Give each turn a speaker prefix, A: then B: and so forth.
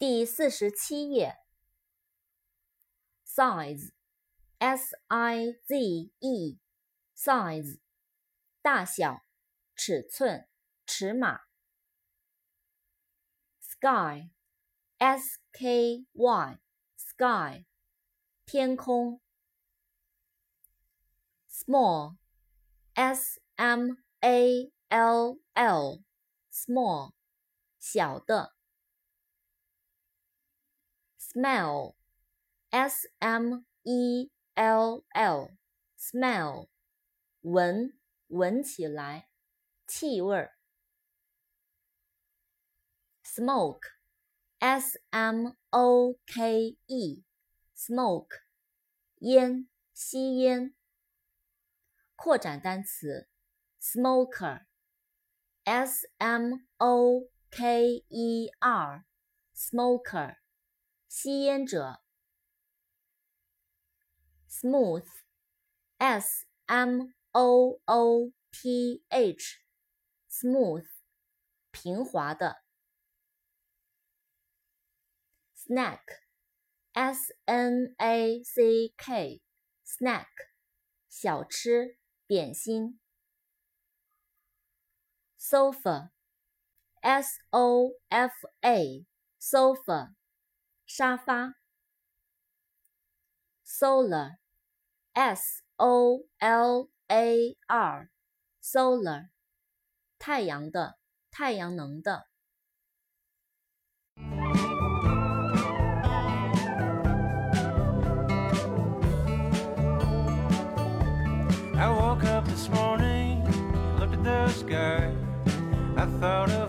A: 第四十七页。size，s i z e，size，大小、尺寸、尺码。sky，s k y，sky，天空。small，s m a l l，small，小的。smell, s m e l l, smell，闻，闻起来，气味儿。smoke, s m o k e, smoke，烟，吸烟。扩展单词，smoker, s m o k e r, smoker。 吸烟者，smooth，s m o o t h，smooth，平滑的。snack，s n a c k，snack，小吃、点心。sofa，s o f a，sofa。沙发，solar，s o l a r，solar，太阳的，太阳能的。I woke up this morning, looked at the sky, I thought of